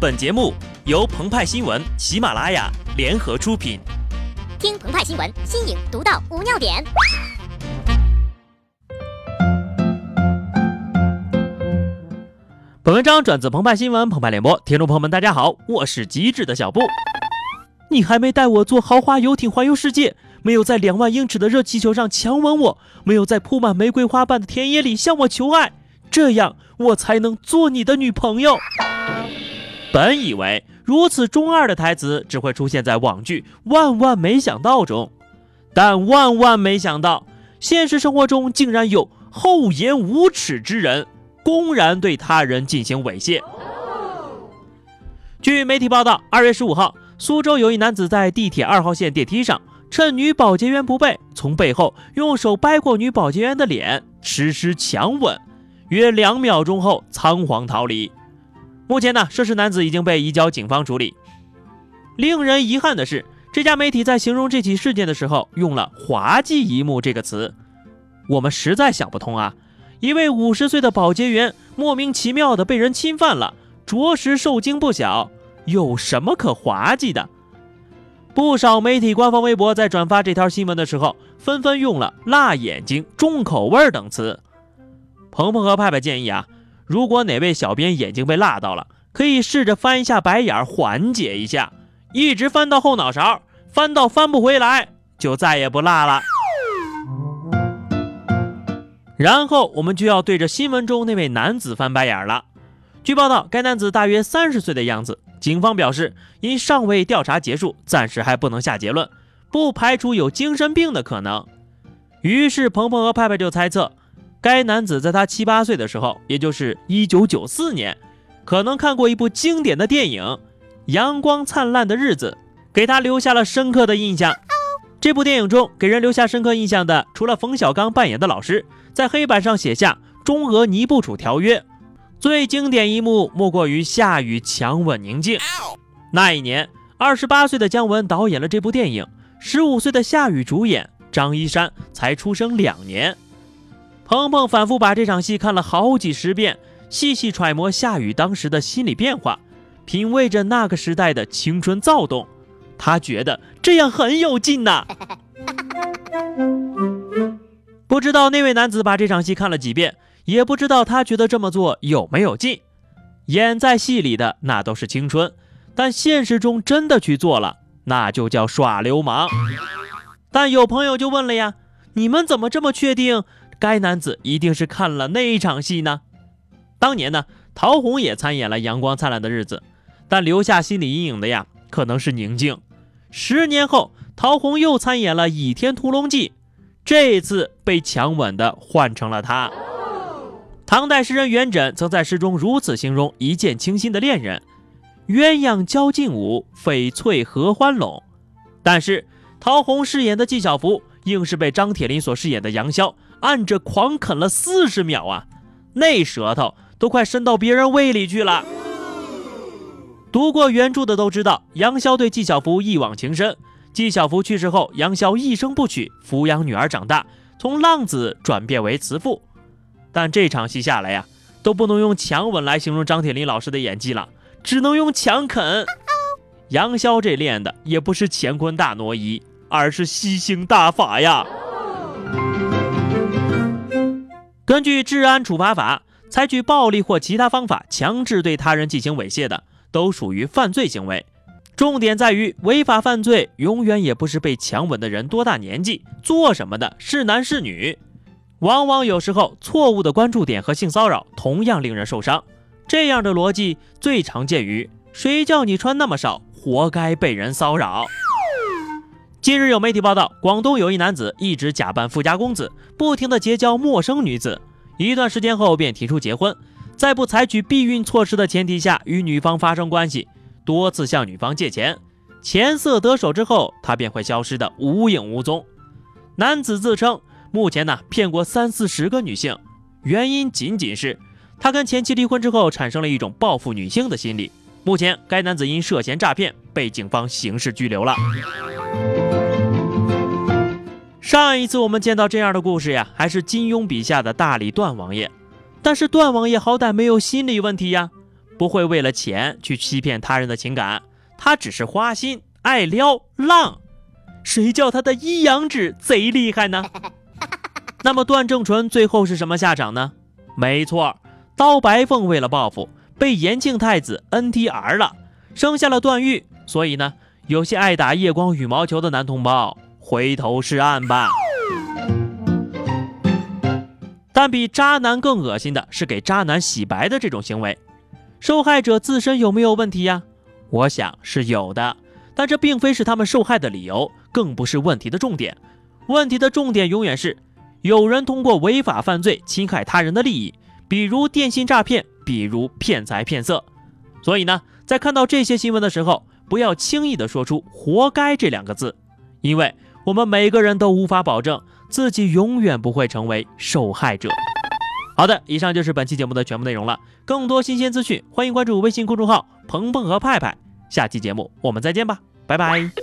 本节目由澎湃新闻、喜马拉雅联合出品。听澎湃新闻，新颖独到，无尿点。本文章转自澎湃新闻澎湃联播，听众朋友们，大家好，我是机智的小布。你还没带我坐豪华游艇环游世界，没有在两万英尺的热气球上强吻我，没有在铺满玫瑰花瓣的田野里向我求爱，这样我才能做你的女朋友。本以为如此中二的台词只会出现在网剧《万万没想到》中，但万万没想到，现实生活中竟然有厚颜无耻之人，公然对他人进行猥亵。据媒体报道，二月十五号，苏州有一男子在地铁二号线电梯上，趁女保洁员不备，从背后用手掰过女保洁员的脸，实施强吻，约两秒钟后仓皇逃离。目前呢，涉事男子已经被移交警方处理。令人遗憾的是，这家媒体在形容这起事件的时候用了“滑稽一幕”这个词，我们实在想不通啊！一位五十岁的保洁员莫名其妙的被人侵犯了，着实受惊不小。有什么可滑稽的？不少媒体官方微博在转发这条新闻的时候，纷纷用了“辣眼睛”“重口味”等词。鹏鹏和派派建议啊。如果哪位小编眼睛被辣到了，可以试着翻一下白眼缓解一下，一直翻到后脑勺，翻到翻不回来，就再也不辣了。然后我们就要对着新闻中那位男子翻白眼了。据报道，该男子大约三十岁的样子。警方表示，因尚未调查结束，暂时还不能下结论，不排除有精神病的可能。于是，鹏鹏和派派就猜测。该男子在他七八岁的时候，也就是一九九四年，可能看过一部经典的电影《阳光灿烂的日子》，给他留下了深刻的印象。这部电影中给人留下深刻印象的，除了冯小刚扮演的老师在黑板上写下《中俄尼布楚条约》，最经典一幕莫过于夏雨强吻宁静。那一年，二十八岁的姜文导演了这部电影，十五岁的夏雨主演，张一山才出生两年。鹏鹏反复把这场戏看了好几十遍，细细揣摩夏雨当时的心理变化，品味着那个时代的青春躁动。他觉得这样很有劲呐。不知道那位男子把这场戏看了几遍，也不知道他觉得这么做有没有劲。演在戏里的那都是青春，但现实中真的去做了，那就叫耍流氓。但有朋友就问了呀，你们怎么这么确定？该男子一定是看了那一场戏呢。当年呢，陶虹也参演了《阳光灿烂的日子》，但留下心理阴影的呀，可能是宁静。十年后，陶虹又参演了《倚天屠龙记》，这次被强吻的换成了他。唐代诗人元稹曾在诗中如此形容一见倾心的恋人：“鸳鸯交颈舞，翡翠合欢拢。”但是陶虹饰演的纪晓芙，硬是被张铁林所饰演的杨逍。按着狂啃了四十秒啊，那舌头都快伸到别人胃里去了。读过原著的都知道，杨逍对纪晓芙一往情深。纪晓芙去世后，杨逍一生不娶，抚养女儿长大，从浪子转变为慈父。但这场戏下来呀，都不能用强吻来形容张铁林老师的演技了，只能用强啃。杨逍这练的也不是乾坤大挪移，而是吸星大法呀。根据治安处罚法，采取暴力或其他方法强制对他人进行猥亵的，都属于犯罪行为。重点在于，违法犯罪永远也不是被强吻的人多大年纪、做什么的，是男是女。往往有时候，错误的关注点和性骚扰同样令人受伤。这样的逻辑最常见于：谁叫你穿那么少，活该被人骚扰。近日有媒体报道，广东有一男子一直假扮富家公子，不停地结交陌生女子，一段时间后便提出结婚，在不采取避孕措施的前提下与女方发生关系，多次向女方借钱，钱色得手之后，他便会消失的无影无踪。男子自称目前呢骗过三四十个女性，原因仅仅是他跟前妻离婚之后产生了一种报复女性的心理。目前该男子因涉嫌诈骗被警方刑事拘留了。上一次我们见到这样的故事呀，还是金庸笔下的大理段王爷。但是段王爷好歹没有心理问题呀，不会为了钱去欺骗他人的情感，他只是花心爱撩浪。谁叫他的一阳指贼厉害呢？那么段正淳最后是什么下场呢？没错，刀白凤为了报复，被延庆太子 NTR 了，生下了段誉。所以呢，有些爱打夜光羽毛球的男同胞，回头是岸吧。但比渣男更恶心的是给渣男洗白的这种行为，受害者自身有没有问题呀？我想是有的，但这并非是他们受害的理由，更不是问题的重点。问题的重点永远是。有人通过违法犯罪侵害他人的利益，比如电信诈骗，比如骗财骗色。所以呢，在看到这些新闻的时候，不要轻易的说出“活该”这两个字，因为我们每个人都无法保证自己永远不会成为受害者。好的，以上就是本期节目的全部内容了。更多新鲜资讯，欢迎关注微信公众号“鹏鹏和派派”。下期节目我们再见吧，拜拜。